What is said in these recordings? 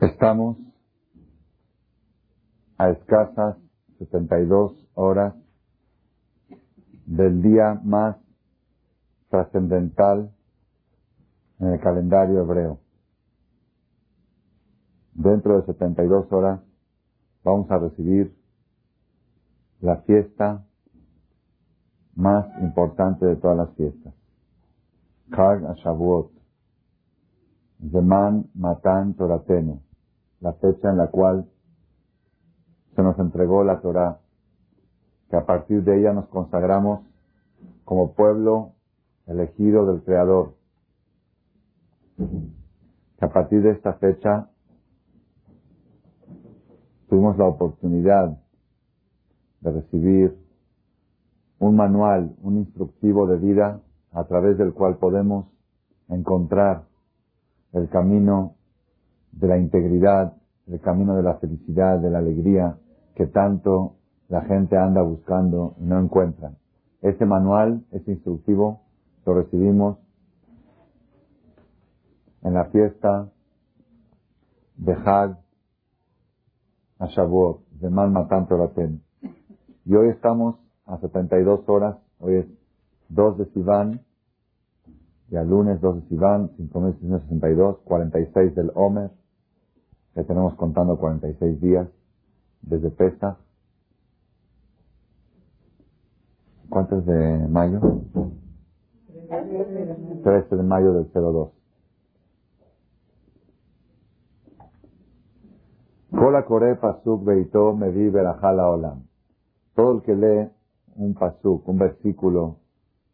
Estamos a escasas 72 horas del día más trascendental en el calendario hebreo. Dentro de 72 horas vamos a recibir la fiesta más importante de todas las fiestas. Kag Ashavuot. Zeman Matan Toratenu la fecha en la cual se nos entregó la Torah, que a partir de ella nos consagramos como pueblo elegido del Creador, que a partir de esta fecha tuvimos la oportunidad de recibir un manual, un instructivo de vida a través del cual podemos encontrar el camino de la integridad, el camino de la felicidad, de la alegría que tanto la gente anda buscando y no encuentra. Este manual, este instructivo, lo recibimos en la fiesta de Hag a Shavuot, de Mal Matan Toraten. Y hoy estamos a 72 horas, hoy es 2 de Sivan, y al lunes 2 de Sivan, 5.662, 46 del Omer, ya tenemos contando 46 días desde Pesach. ¿Cuántos de mayo? 13 de mayo del 02. Kola Kore Pasuk Beito Mevi Berajala Olam. Todo el que lee un pasuk, un versículo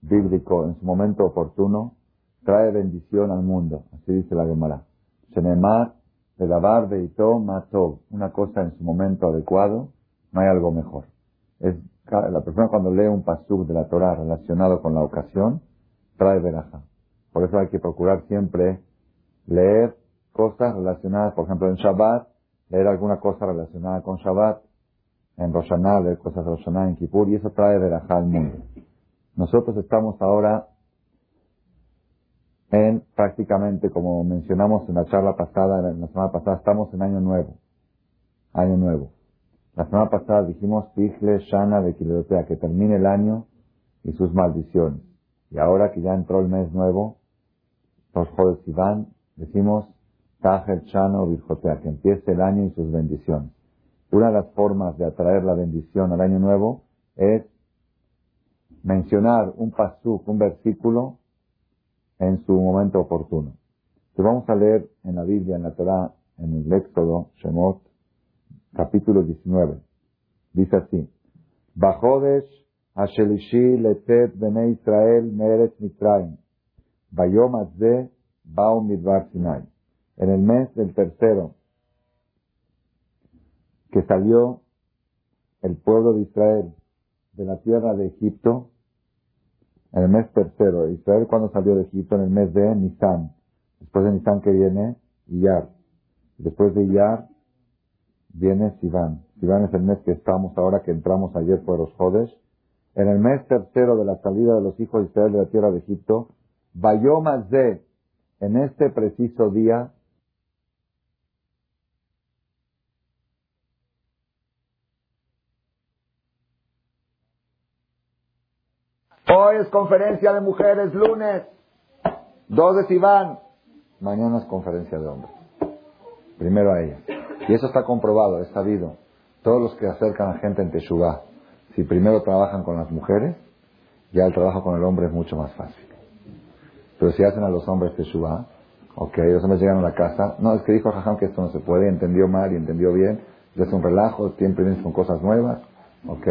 bíblico en su momento oportuno, trae bendición al mundo. Así dice la Gemara. Shenemar de lavar de mató una cosa en su momento adecuado, no hay algo mejor. Es, la persona cuando lee un pasuk de la Torah relacionado con la ocasión, trae veraja. Por eso hay que procurar siempre leer cosas relacionadas, por ejemplo, en Shabbat, leer alguna cosa relacionada con Shabbat, en Roshaná, leer cosas de Roshaná, en Kippur, y eso trae veraja al mundo. Nosotros estamos ahora en prácticamente, como mencionamos en la charla pasada, en la semana pasada, estamos en año nuevo. Año nuevo. La semana pasada dijimos Tichle Shana de Kileotea, que termine el año y sus maldiciones. Y ahora que ya entró el mes nuevo, los Jodes Iván, decimos Tajel Shano Virjotea, que empiece el año y sus bendiciones. Una de las formas de atraer la bendición al año nuevo es mencionar un pasuk, un versículo en su momento oportuno. Te vamos a leer en la Biblia, en la Torah, en el Éxodo, Shemot, capítulo 19. Dice así, Bajodesh Ashelishi letet bene Israel meretz Mitraim, Bayom azde bau midbar Sinai. En el mes del tercero, que salió el pueblo de Israel de la tierra de Egipto, en el mes tercero. Israel cuando salió de Egipto en el mes de Nisan. Después de Nisan que viene Iyar. Después de Iyar viene Sivan. Sivan es el mes que estamos ahora, que entramos ayer por los Jodes. En el mes tercero de la salida de los hijos de Israel de la tierra de Egipto, de en este preciso día, Hoy es conferencia de mujeres, lunes. Dos de Sivan. Mañana es conferencia de hombres. Primero a ella. Y eso está comprobado, es sabido. Todos los que acercan a gente en Teshuvah, si primero trabajan con las mujeres, ya el trabajo con el hombre es mucho más fácil. Pero si hacen a los hombres Teshuvah, ok, los hombres llegan a la casa, no, es que dijo Jajam que esto no se puede, entendió mal y entendió bien, es un relajo, siempre con cosas nuevas, ok,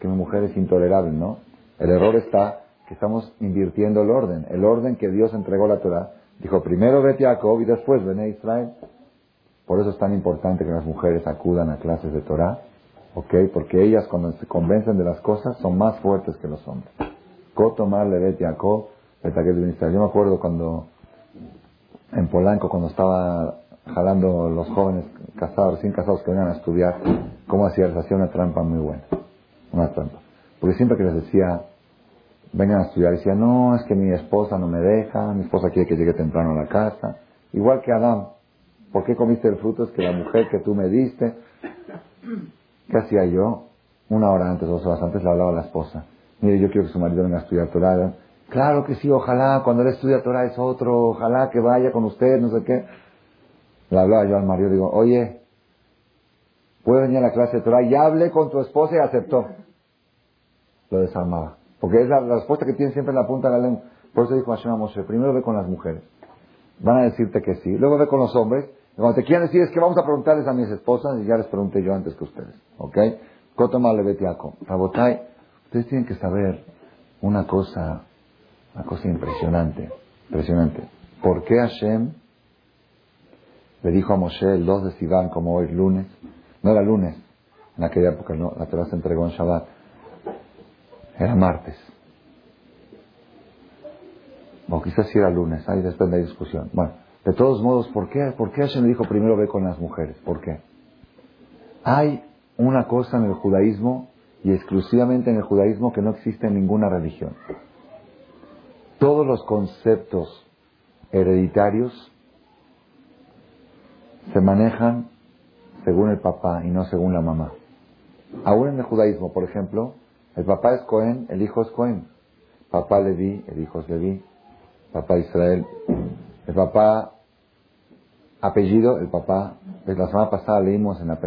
que mi mujer es intolerable, ¿no? El error está que estamos invirtiendo el orden. El orden que Dios entregó la Torah. Dijo primero vete a Jacob y después ven a Israel. Por eso es tan importante que las mujeres acudan a clases de Torah. ¿Ok? Porque ellas cuando se convencen de las cosas son más fuertes que los hombres. Kotomar le vete a Jacob, Yo me acuerdo cuando en Polanco, cuando estaba jalando los jóvenes casados, recién casados que venían a estudiar, cómo hacía, hacía una trampa muy buena. Una trampa. Porque siempre que les decía, vengan a estudiar, decía, no, es que mi esposa no me deja, mi esposa quiere que llegue temprano a la casa. Igual que Adán. ¿Por qué comiste el fruto? Es que la mujer que tú me diste. ¿Qué hacía yo? Una hora antes, dos horas antes, le hablaba a la esposa. Mire, yo quiero que su marido venga a estudiar Torah. Claro que sí, ojalá, cuando él estudia Torah es otro, ojalá que vaya con usted, no sé qué. Le hablaba yo al marido, digo, oye, ¿puede venir a la clase de Torah? Ya hablé con tu esposa y aceptó. Lo desarmaba. Porque es la, respuesta que tiene siempre en la punta de la lengua. Por eso dijo Hashem a Moshe, primero ve con las mujeres. Van a decirte que sí. Luego ve con los hombres. Y cuando te quieran decir es que vamos a preguntarles a mis esposas y ya les pregunté yo antes que ustedes. ¿Ok? Kotoma Lebetiako. Rabotai, ustedes tienen que saber una cosa una cosa impresionante, impresionante. ¿Por qué Hashem le dijo a Moshe el 2 de Sivan, como hoy lunes? No era lunes, en aquella época no, la Torah se entregó en Shabbat. Era martes. O quizás sí era lunes, ahí después de la discusión. Bueno, de todos modos, ¿por qué, ¿por qué Hashem dijo primero ve con las mujeres? ¿Por qué? Hay una cosa en el judaísmo y exclusivamente en el judaísmo que no existe en ninguna religión todos los conceptos hereditarios se manejan según el papá y no según la mamá. Aún en el judaísmo, por ejemplo, el papá es Cohen, el hijo es Cohen. Papá Leví, el hijo es Leví. Papá Israel. El papá apellido, el papá. La semana pasada leímos en la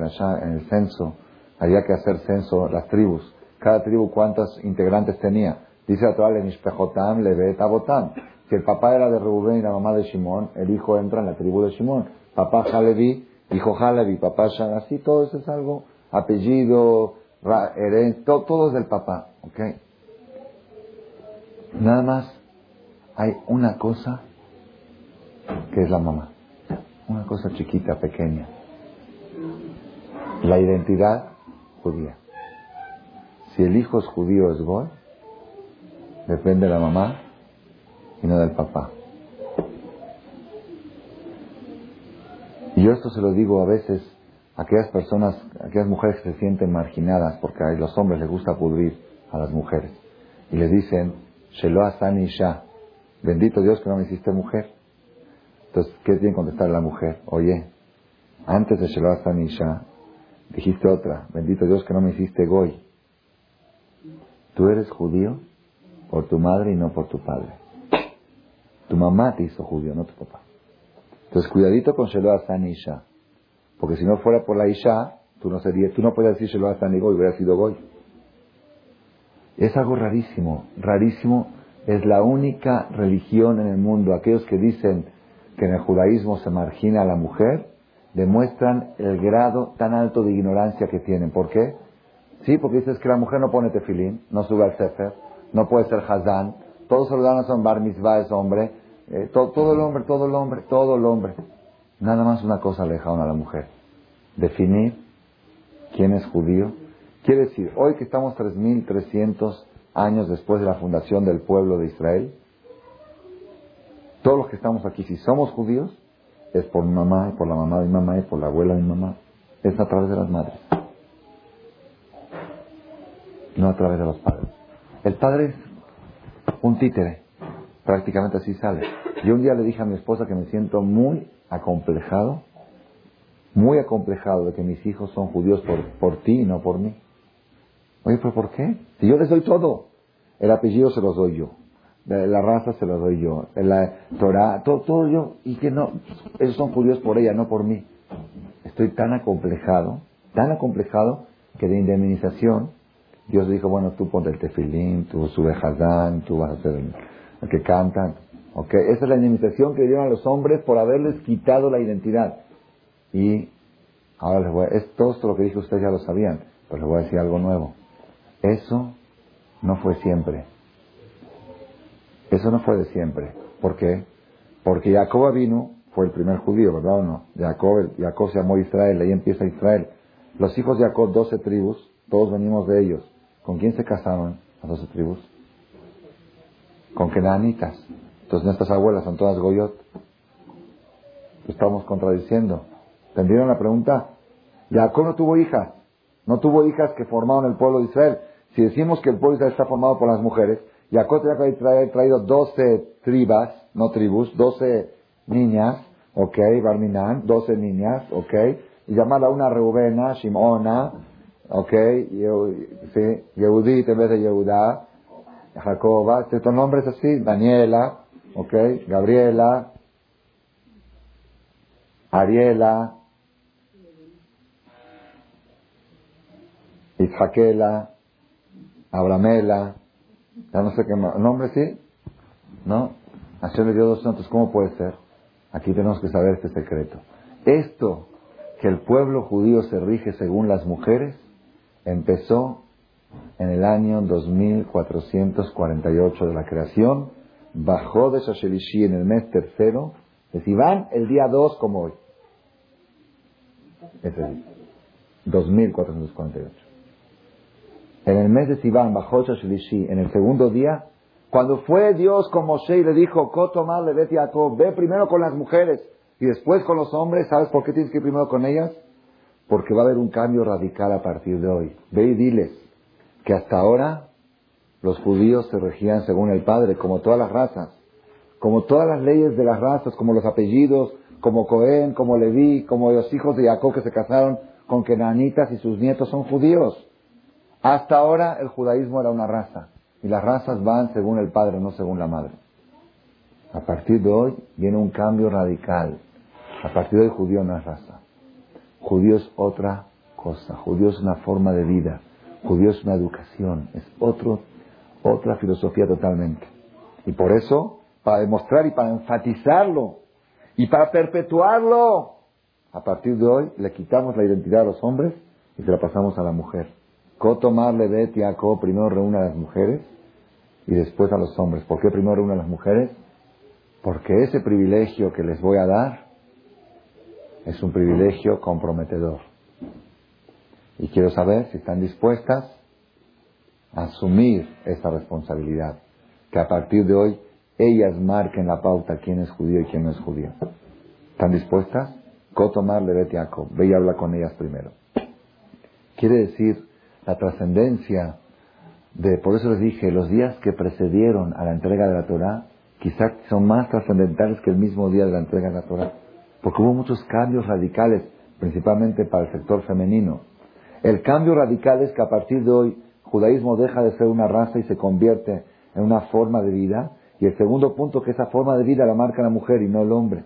en el censo, había que hacer censo las tribus. Cada tribu cuántos integrantes tenía. Dice la Torah, le ve Abotam. Si el papá era de Rubén y la mamá de Shimón, el hijo entra en la tribu de Shimón. Papá Halevi, hijo Halevi, papá Shan, así todo eso es algo, apellido, herencia, todo, es del papá, ¿ok? Nada más hay una cosa que es la mamá. Una cosa chiquita, pequeña. La identidad judía. Si el hijo es judío, es gol Depende de la mamá y no del papá. Y yo esto se lo digo a veces aquellas personas, aquellas mujeres que se sienten marginadas porque a los hombres les gusta pudrir a las mujeres. Y le dicen, Sheloah Isha, bendito Dios que no me hiciste mujer. Entonces, ¿qué tiene que contestar la mujer? Oye, antes de Sheloah Isha, dijiste otra, bendito Dios que no me hiciste goy. ¿Tú eres judío? por tu madre y no por tu padre. Tu mamá te hizo judío, no tu papá. Entonces, cuidadito con Shelo Hassan Isha. Porque si no fuera por la Isha, tú no serías, tú no podías decir Shelo Hassan y Goy, hubiera sido Goy. Es algo rarísimo, rarísimo. Es la única religión en el mundo. Aquellos que dicen que en el judaísmo se margina a la mujer, demuestran el grado tan alto de ignorancia que tienen. ¿Por qué? Sí, porque dices que la mujer no pone tefilín, no sube al sefer, no puede ser Hazán, todos ciudadanos son Bar Mitzvah, es hombre, eh, todo, el hombre, todo el hombre, todo el hombre. Nada más una cosa le a la mujer, definir quién es judío. Quiere decir, hoy que estamos 3.300 años después de la fundación del pueblo de Israel, todos los que estamos aquí, si somos judíos, es por mi mamá, y por la mamá de mi mamá, y por la abuela de mi mamá. Es a través de las madres. No a través de los padres. El padre es un títere, prácticamente así sale. Yo un día le dije a mi esposa que me siento muy acomplejado, muy acomplejado de que mis hijos son judíos por, por ti y no por mí. Oye, pero ¿por qué? Si yo les doy todo. El apellido se los doy yo. La raza se los doy yo. La Torah, todo, todo yo. Y que no, esos son judíos por ella, no por mí. Estoy tan acomplejado, tan acomplejado, que de indemnización Dios dijo, bueno, tú ponte el tefilín, tú sube Hazán, tú vas a ser el, que canta. Okay. Esa es la indemnización que dieron a los hombres por haberles quitado la identidad. Y ahora les voy a, es, todo esto lo que dije ustedes ya lo sabían, pero les voy a decir algo nuevo. Eso no fue siempre. Eso no fue de siempre. ¿Por qué? Porque Jacob vino, fue el primer judío, ¿verdad o no? Jacob, Jacob se llamó Israel, ahí empieza Israel. Los hijos de Jacob, doce tribus, todos venimos de ellos. ¿Con quién se casaron las doce tribus? Con kenanitas. Entonces nuestras abuelas son todas goyot. Estamos contradiciendo. ¿Entendieron la pregunta? Jacob no tuvo hijas. No tuvo hijas que formaron el pueblo de Israel. Si decimos que el pueblo de Israel está formado por las mujeres, Jacob tenía que haber traído doce tribas, no tribus, doce niñas, ok, Barminan, 12 niñas, ok, y llamarla una Reubena, Shimona, ok, sí, Yehudit en vez de Yehuda, Jacoba, estos nombres así, Daniela, ok, Gabriela, Ariela, Isjaquela, Abramela, ya no sé qué más, ¿nombre sí? ¿No? Hashem le dio dos santos, ¿cómo puede ser? Aquí tenemos que saber este secreto. Esto, que el pueblo judío se rige según las mujeres, empezó en el año 2448 de la creación, bajó de Shashelishi en el mes tercero, de Sivan el día 2 como hoy. Es decir, 2448. En el mes de Sivan bajó Shashelishi en el segundo día, cuando fue Dios con Moshe y le dijo, Kotomar le ve primero con las mujeres y después con los hombres, ¿sabes por qué tienes que ir primero con ellas? Porque va a haber un cambio radical a partir de hoy. Ve y diles que hasta ahora los judíos se regían según el Padre, como todas las razas, como todas las leyes de las razas, como los apellidos, como Cohen, como Leví, como los hijos de Jacob que se casaron con Kenanitas y sus nietos son judíos. Hasta ahora el judaísmo era una raza. Y las razas van según el padre, no según la madre. A partir de hoy viene un cambio radical. A partir de hoy judío no es raza. Judío es otra cosa. Judío es una forma de vida. Judío es una educación. Es otro, otra filosofía totalmente. Y por eso, para demostrar y para enfatizarlo y para perpetuarlo, a partir de hoy le quitamos la identidad a los hombres y se la pasamos a la mujer. Kotomar Levet Jacob primero reúne a las mujeres y después a los hombres. ¿Por qué primero reúne a las mujeres? Porque ese privilegio que les voy a dar es un privilegio comprometedor. Y quiero saber si están dispuestas a asumir esa responsabilidad. Que a partir de hoy ellas marquen la pauta quién es judío y quién no es judío. ¿Están dispuestas? Kotomar Levet Jacob. Ve y habla con ellas primero. Quiere decir la trascendencia de, por eso les dije, los días que precedieron a la entrega de la Torah, quizás son más trascendentales que el mismo día de la entrega de la Torah, porque hubo muchos cambios radicales, principalmente para el sector femenino. El cambio radical es que a partir de hoy, judaísmo deja de ser una raza y se convierte en una forma de vida, y el segundo punto, que esa forma de vida la marca la mujer y no el hombre.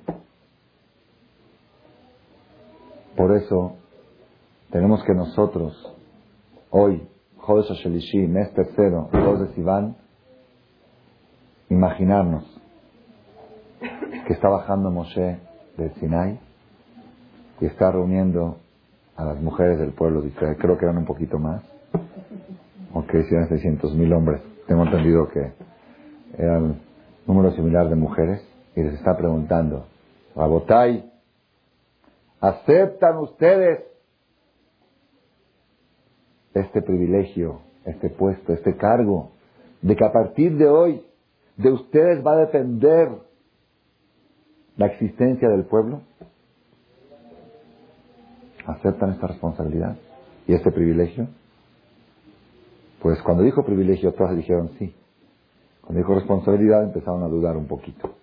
Por eso, tenemos que nosotros, hoy, Jodesh Shelishi, mes tercero, 2 de Sivan, imaginarnos que está bajando Moshe del Sinai y está reuniendo a las mujeres del pueblo de Israel. Creo que eran un poquito más. Ok, si eran 600 mil hombres. Tengo entendido que era un número similar de mujeres y les está preguntando, Rabotai, ¿aceptan ustedes este privilegio, este puesto, este cargo, de que a partir de hoy de ustedes va a depender la existencia del pueblo? ¿Aceptan esta responsabilidad y este privilegio? Pues cuando dijo privilegio, todas dijeron sí. Cuando dijo responsabilidad, empezaron a dudar un poquito.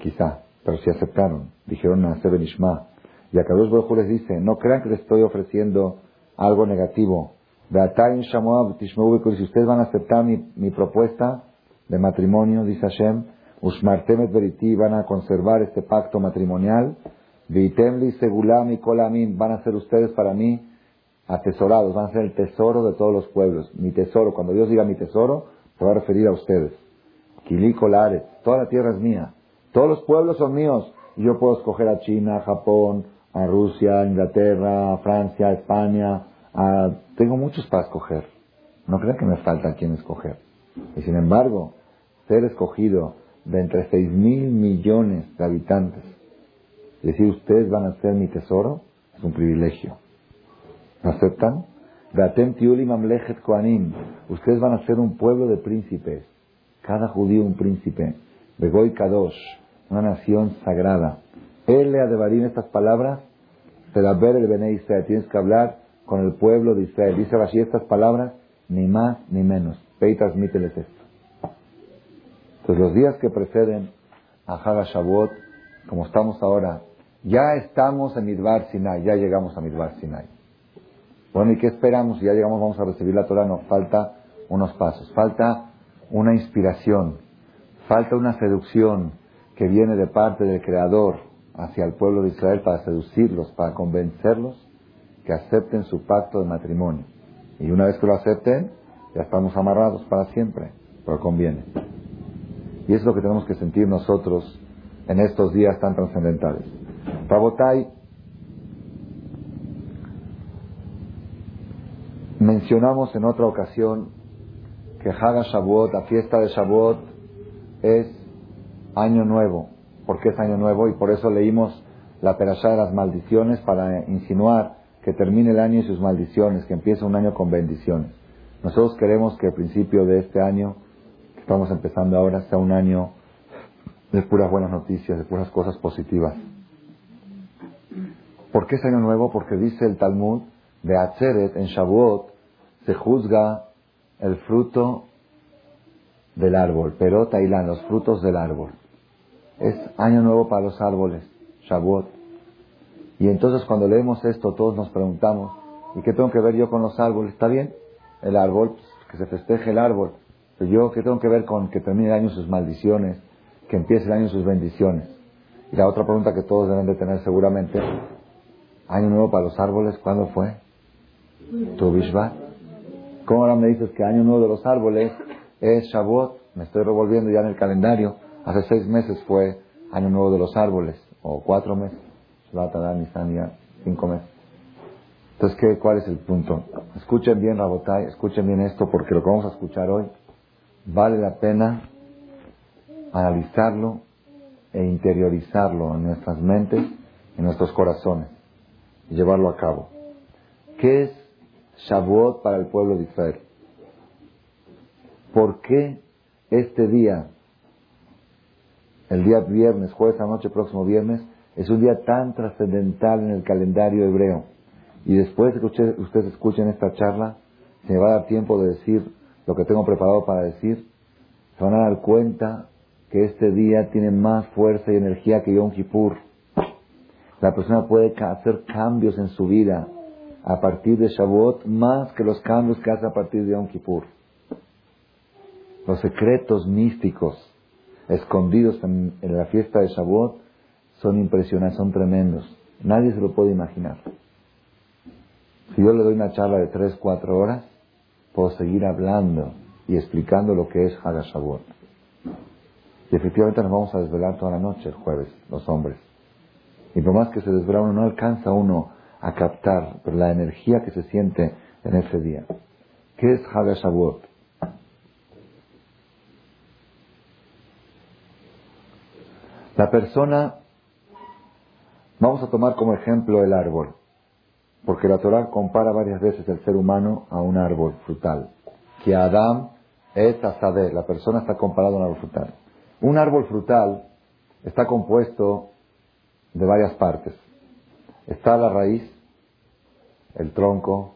Quizá, pero sí aceptaron. Dijeron a Seben Ishma. Y a Kadosh Baruj les dice, no crean que les estoy ofreciendo algo negativo. Si ustedes van a aceptar mi, propuesta de matrimonio, dice Hashem, Ushmartemet Veriti, van a conservar este pacto matrimonial, Vitemli Segulam y Kolamin, van a ser ustedes para mí atesorados, van a ser el tesoro de todos los pueblos. Mi tesoro, cuando Dios diga mi tesoro, se va a referir a ustedes. Kili Kolares, toda la tierra es mía. Todos los pueblos son míos. Yo puedo escoger a China, Japón, a Rusia, a Inglaterra, a Francia, a España, Ah, tengo muchos para escoger. No crean que me falta quien escoger. Y sin embargo, ser escogido de entre seis mil millones de habitantes, decir ustedes van a ser mi tesoro, es un privilegio. ¿No aceptan? Ustedes van a ser un pueblo de príncipes. Cada judío un príncipe. Begoy Kadosh, una nación sagrada. Él le adebarín estas palabras, ver el Bene Tienes que hablar con el pueblo de Israel. Dice así estas palabras, ni más ni menos. Ve y transmíteles esto. Entonces los días que preceden a Haga Shavuot como estamos ahora, ya estamos en Midbar Sinai, ya llegamos a Midbar Sinai. Bueno, ¿y qué esperamos? Ya llegamos, vamos a recibir la Torah, nos falta unos pasos, falta una inspiración, falta una seducción que viene de parte del Creador hacia el pueblo de Israel para seducirlos, para convencerlos que acepten su pacto de matrimonio. Y una vez que lo acepten, ya estamos amarrados para siempre, pero conviene. Y es lo que tenemos que sentir nosotros en estos días tan trascendentales. Rabotai, mencionamos en otra ocasión que Haga Shavuot, la fiesta de Shavuot, es año nuevo. Porque es año nuevo? Y por eso leímos la perashá de las maldiciones para insinuar que termine el año y sus maldiciones, que empiece un año con bendiciones. Nosotros queremos que el principio de este año, que estamos empezando ahora, sea un año de puras buenas noticias, de puras cosas positivas. ¿Por qué es año nuevo? Porque dice el Talmud, de Atzeret, en Shavuot, se juzga el fruto del árbol, pero Tailán, los frutos del árbol. Es año nuevo para los árboles, Shavuot. Y entonces cuando leemos esto, todos nos preguntamos, ¿y qué tengo que ver yo con los árboles? ¿Está bien? El árbol, pues, que se festeje el árbol. Pero yo, ¿qué tengo que ver con que termine el año sus maldiciones? Que empiece el año sus bendiciones. Y la otra pregunta que todos deben de tener seguramente, año nuevo para los árboles, ¿cuándo fue? Tu Bishvat. ¿Cómo ahora me dices que año nuevo de los árboles es Shavuot? Me estoy revolviendo ya en el calendario. Hace seis meses fue año nuevo de los árboles, o cuatro meses. Ya cinco meses. Entonces, ¿qué, ¿cuál es el punto? Escuchen bien, Rabotai, escuchen bien esto, porque lo que vamos a escuchar hoy vale la pena analizarlo e interiorizarlo en nuestras mentes, en nuestros corazones, y llevarlo a cabo. ¿Qué es Shavuot para el pueblo de Israel? ¿Por qué este día, el día viernes, jueves a noche, próximo viernes, es un día tan trascendental en el calendario hebreo? Y después de que ustedes, ustedes escuchen esta charla, se me va a dar tiempo de decir lo que tengo preparado para decir, se van a dar cuenta que este día tiene más fuerza y energía que Yom Kippur. La persona puede hacer cambios en su vida a partir de Shavuot más que los cambios que hace a partir de Yom Kippur. Los secretos místicos escondidos en, la fiesta de Shavuot son impresionantes, son tremendos. Nadie se lo puede imaginar. Si yo le doy una charla de 3, 4 horas, puedo seguir hablando y explicando lo que es Haga Shavuot. Y efectivamente nos vamos a desvelar toda la noche el jueves, los hombres. Y por más que se desvela uno, no alcanza uno a captar la energía que se siente en ese día. ¿Qué es Haga Shavuot? La persona, vamos a tomar como ejemplo el árbol, porque la Torah compara varias veces el ser humano a un árbol frutal. Que Adam es Asadeh, la persona está comparada a un árbol frutal. Un árbol frutal está compuesto de varias partes. Está la raíz, el tronco,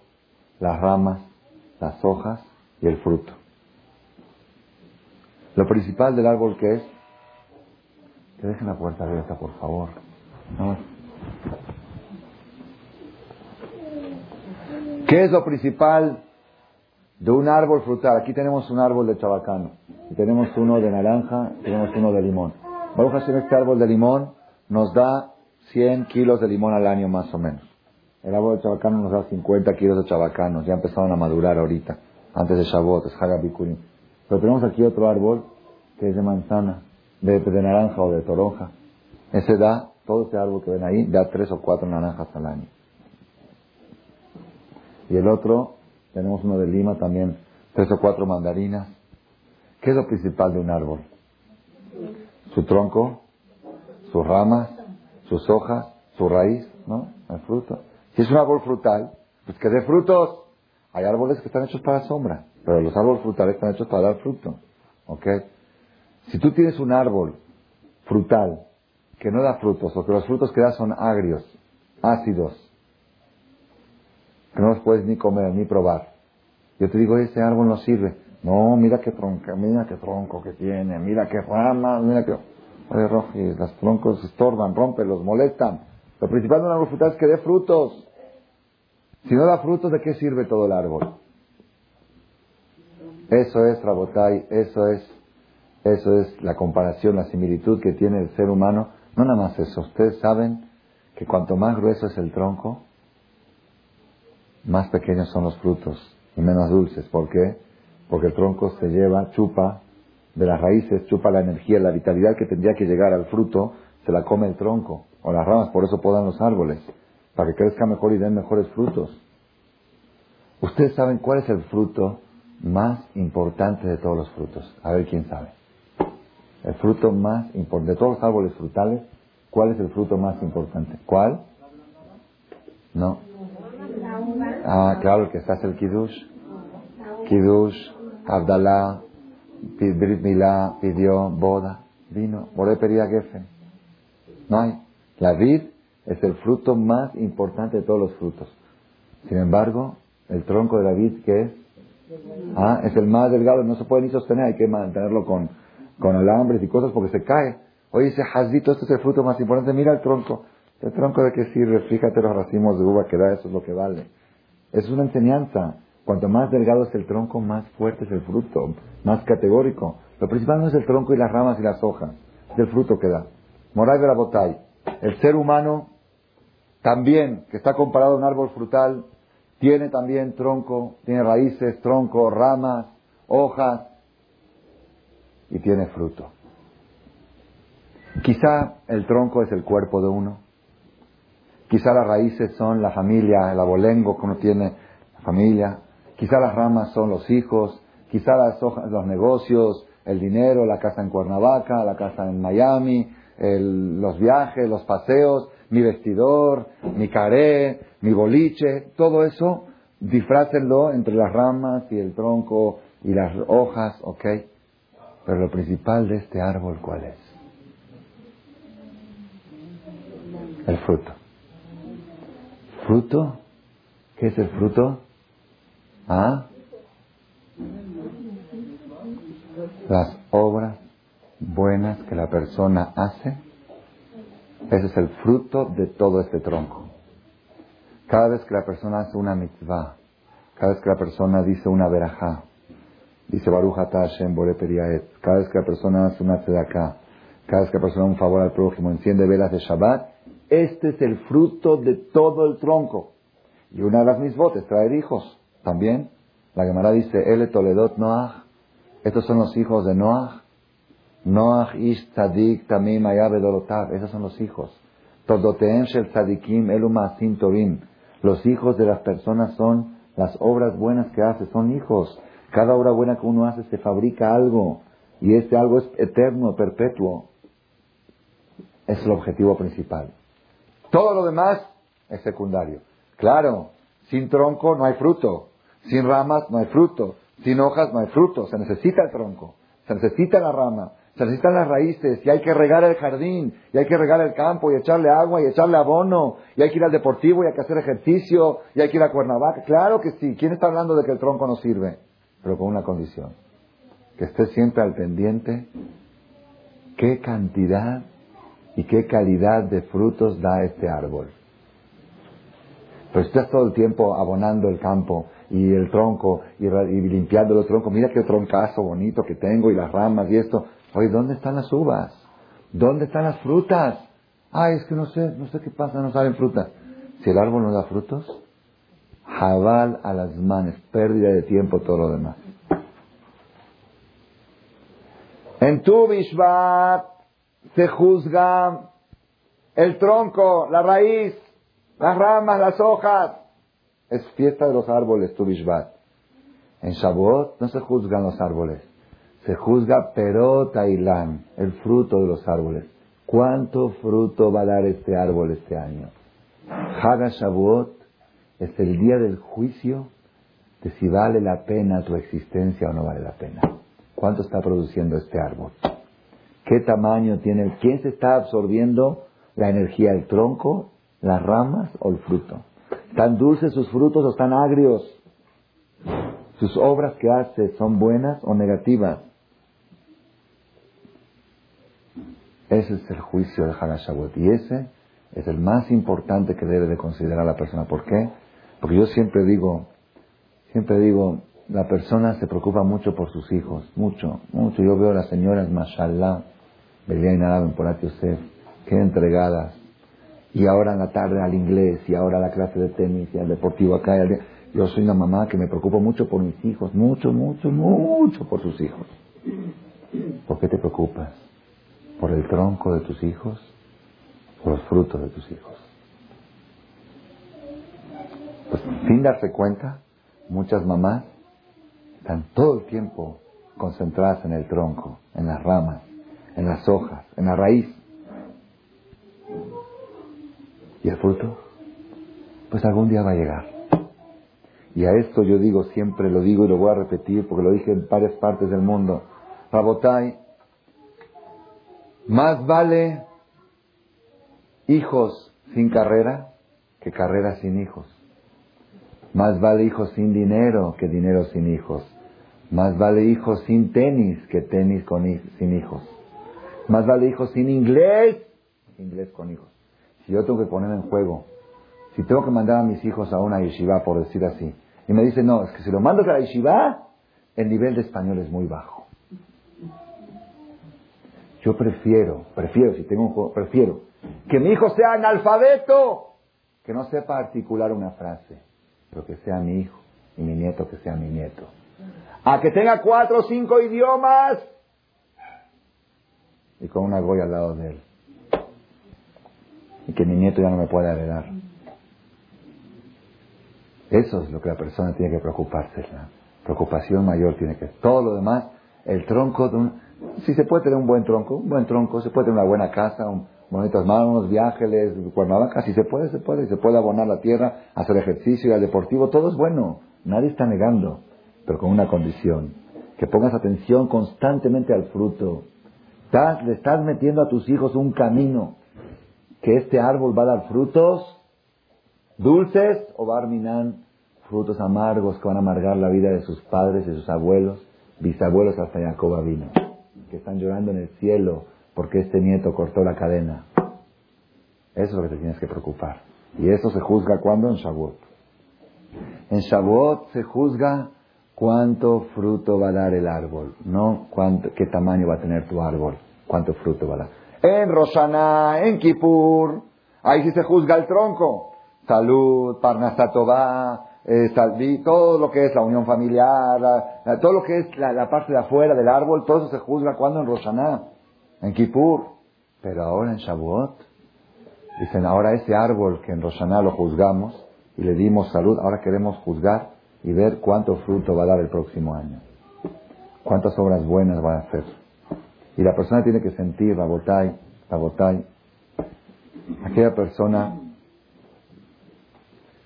las ramas, las hojas y el fruto. Lo principal del árbol que es, dejen la puerta abierta, por favor. ¿Qué es lo principal de un árbol frutal? Aquí tenemos un árbol de chabacano tenemos uno de naranja, tenemos uno de limón. Vamos a hacer este árbol de limón nos da 100 kilos de limón al año más o menos. El árbol de chabacano nos da 50 kilos de chabacanos, ya empezaron a madurar ahorita, antes de Shavuot, es Hagabikurim. Pero tenemos aquí otro árbol que es de manzana, de, naranja o de toronja. Ese da, todo ese árbol que ven ahí, da tres o cuatro naranjas al año. Y el otro, tenemos uno de lima también, tres o cuatro mandarinas. ¿Qué es lo principal de un árbol? Su tronco, sus ramas, sus hojas, su raíz, ¿no? El fruto. Si es un árbol frutal, pues que dé frutos. Hay árboles que están hechos para sombra, pero los árboles frutales están hechos para dar fruto. ¿Ok? Si tú tienes un árbol frutal que no da frutos, o que los frutos que da son agrios, ácidos, que no los puedes ni comer ni probar, yo te digo, ese árbol no sirve. No, mira qué tronco, mira qué tronco que tiene, mira qué rama, mira qué... Oye, Roji, los troncos estorban, rompen, los molestan. Lo principal de un árbol frutal es que dé frutos. Si no da frutos, ¿de qué sirve todo el árbol? Eso es, Rabotai, eso es, eso es la comparación, la similitud que tiene el ser humano. No nada más eso. Ustedes saben que cuanto más grueso es el tronco, más pequeños son los frutos y menos dulces. ¿Por qué? Porque el tronco se lleva, chupa de las raíces, chupa la energía, la vitalidad que tendría que llegar al fruto, se la come el tronco o las ramas, por eso podan los árboles, para que crezca mejor y den mejores frutos. Ustedes saben cuál es el fruto más importante de todos los frutos. A ver quién sabe. El fruto más importante de todos los árboles frutales, ¿cuál es el fruto más importante? ¿Cuál? No. Ah, claro, el que está es el Kiddush. Kiddush, Abdalá, Brit Milá, pidió boda, vino, pedía Geffen. No hay. La vid es el fruto más importante de todos los frutos. Sin embargo, el tronco de la vid, ¿qué es? Ah, es el más delgado, no se puede ni sostener, hay que mantenerlo con, con alambres y cosas porque se cae. Oye, ese jazito, este es el fruto más importante, mira el tronco. ¿El tronco de qué sirve? Fíjate los racimos de uva que da, eso es lo que vale. Es una enseñanza. Cuanto más delgado es el tronco, más fuerte es el fruto, más categórico. Lo principal no es el tronco y las ramas y las hojas, es el fruto que da. Moray de la botay. El ser humano también, que está comparado a un árbol frutal, tiene también tronco, tiene raíces, tronco, ramas, hojas y tiene fruto. Quizá el tronco es el cuerpo de uno, quizá las raíces son la familia, el abolengo que uno tiene, la familia, quizá las ramas son los hijos, quizá las hojas, los negocios, el dinero, la casa en Cuernavaca, la casa en Miami, los viajes, los paseos, mi vestidor, mi caré, mi boliche, todo eso, disfrácenlo entre las ramas y el tronco y las hojas, ¿ok? Pero lo principal de este árbol, ¿cuál es? El fruto. ¿Fruto? ¿Qué es el fruto? ¿Ah? Las obras buenas que la persona hace ese es el fruto de todo este tronco. Cada vez que la persona hace una mitzvah, cada vez que la persona dice una verajá, dice Baruch Hashem Periaet, cada vez que la persona hace una tzedakah, cada vez que la persona un favor al prójimo, enciende velas de Shabbat, este es el fruto de todo el tronco. Y una de las mitzvot es traer hijos. También, la Gemara dice, Ele Toledot Noach, estos son los hijos de Noach, Noach ish tzadik tamim ayabedorotav. Esos son los hijos. Todoteem shel tzadikim elumasim tovim. Los hijos de las personas son las obras buenas que hace, son hijos. Cada obra buena que uno hace se fabrica algo. Y este algo es eterno, perpetuo. Es el objetivo principal. Todo lo demás es secundario. Claro, sin tronco no hay fruto. Sin ramas no hay fruto. Sin hojas no hay fruto. Se necesita el tronco. Se necesita la rama se necesitan las raíces y hay que regar el jardín y hay que regar el campo y echarle agua y echarle abono y hay que ir al deportivo y hay que hacer ejercicio y hay que ir a Cuernavaca. Claro que sí. ¿Quién está hablando de que el tronco no sirve? Pero con una condición. Que esté siempre al pendiente qué cantidad y qué calidad de frutos da este árbol. Pero si estás todo el tiempo abonando el campo y el tronco y, y limpiando el tronco, mira qué troncazo bonito que tengo y las ramas y esto, Oye, ¿dónde están las uvas? ¿Dónde están las frutas? Ay, es que no sé, no sé qué pasa, no saben frutas. Si el árbol no da frutos, jabal a las manos, pérdida de tiempo, todo lo demás. En tu Bishvat se juzga el tronco, la raíz, las ramas, las hojas. Es fiesta de los árboles, tu Bishvat. En Shavuot no se juzgan los árboles se juzga perotailan, el fruto de los árboles. ¿Cuánto fruto va a dar este árbol este año? Haga Shavuot es el día del juicio de si vale la pena tu existencia o no vale la pena. ¿Cuánto está produciendo este árbol? ¿Qué tamaño tiene? ¿Quién se está absorbiendo la energía? ¿El tronco, las ramas o el fruto? ¿Están dulces sus frutos o están agrios? ¿Sus obras que hace son buenas o negativas? Ese es el juicio de Hanashabot. Y ese es el más importante que debe de considerar la persona. ¿Por qué? Porque yo siempre digo, siempre digo, la persona se preocupa mucho por sus hijos, mucho, mucho. Yo veo a las señoras, mashallah, Belia y Narab en Yosef, que entregadas. Y ahora en la tarde al inglés, y ahora a la clase de tenis, y al deportivo acá. Y Yo soy una mamá que me preocupo mucho por mis hijos, mucho, mucho, mucho por sus hijos. ¿Por qué te preocupas? ¿Por el tronco de tus hijos? ¿Por los frutos de tus hijos? Pues sin darse cuenta, muchas mamás están todo el tiempo concentradas en el tronco, en las ramas, en las hojas, en la raíz. ¿Y el fruto? Pues algún día va a llegar. Y a esto yo digo, siempre lo digo y lo voy a repetir porque lo dije en varias partes del mundo. Rabotai, más vale hijos sin carrera que carrera sin hijos. Más vale hijos sin dinero que dinero sin hijos. Más vale hijos sin tenis que tenis con, sin hijos. Más vale hijos sin inglés inglés con hijos. Si yo tengo que poner en juego, si tengo que mandar a mis hijos a una yeshiva, por decir así, y me dicen, no, es que si lo mando a la yeshiva, el nivel de español es muy bajo. Yo prefiero, prefiero, si tengo un juego, prefiero que mi hijo sea analfabeto, que no sepa articular una frase, pero que sea mi hijo y mi nieto que sea mi nieto. A que tenga cuatro o cinco idiomas y con una goya al lado de él. Y que mi nieto ya no me pueda heredar. Eso es lo que la persona tiene que preocuparse. La preocupación mayor tiene que Todo lo demás, el tronco de un... Si se puede tener un buen tronco, un buen tronco, se puede tener una buena casa, un, bonitas manos, viajes, Cuernavaca, si se puede, se puede, se puede abonar la tierra, hacer ejercicio, y al deportivo, todo es bueno. Nadie está negando, pero con una condición, que pongas atención constantemente al fruto. le estás metiendo a tus hijos un camino, que este árbol va a dar frutos dulces o va a frutos amargos que van a amargar la vida de sus padres, de sus abuelos, bisabuelos hasta Jacob vino, que están llorando en el cielo porque este nieto cortó la cadena. Eso es lo que te tienes que preocupar. Y eso se juzga cuando en Shavuot. En Shavuot se juzga cuánto fruto va a dar el árbol, no cuánto, qué tamaño va a tener tu árbol, cuánto fruto va a dar. En Roshaná, en Kippur, ahí sí se juzga el tronco. Salud, Parnasatová, eh, todo lo que es la unión familiar, todo lo que es la, parte de afuera del árbol, todo eso se juzga cuando en Roshaná en Kippur, pero ahora en Shavuot. Dicen, ahora ese árbol que en Roshaná lo juzgamos y le dimos salud, ahora queremos juzgar y ver cuánto fruto va a dar el próximo año. Cuántas obras buenas va a hacer. Y la persona tiene que sentir, Rabotai, Rabotai, aquella persona,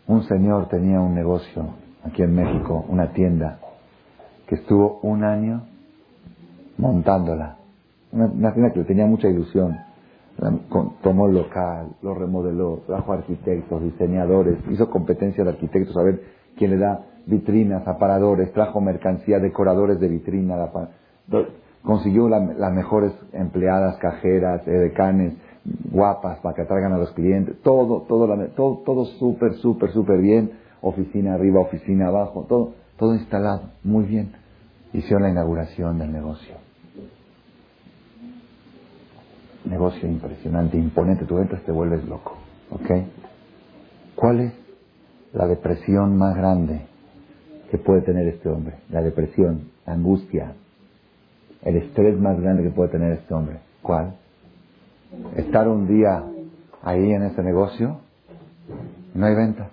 un señor tenía un negocio aquí en México, una tienda, que estuvo un año montándola una, tienda que tenía mucha ilusión. Tomó el local, lo remodeló, trajo arquitectos, diseñadores, hizo competencia de arquitectos a ver quién le da vitrinas, aparadores, trajo mercancía, decoradores de vitrina, consiguió las mejores empleadas, cajeras, edecanes, guapas para que atraigan a los clientes, todo, todo, todo, todo súper, súper, súper bien, oficina arriba, oficina abajo, todo, todo instalado, muy bien. Hicieron la inauguración del negocio negocio impresionante, imponente, tú entras te vuelves loco. ¿Ok? ¿Cuál es la depresión más grande que puede tener este hombre? La depresión, la angustia, el estrés más grande que puede tener este hombre. ¿Cuál? Estar un día ahí en ese negocio y no hay ventas.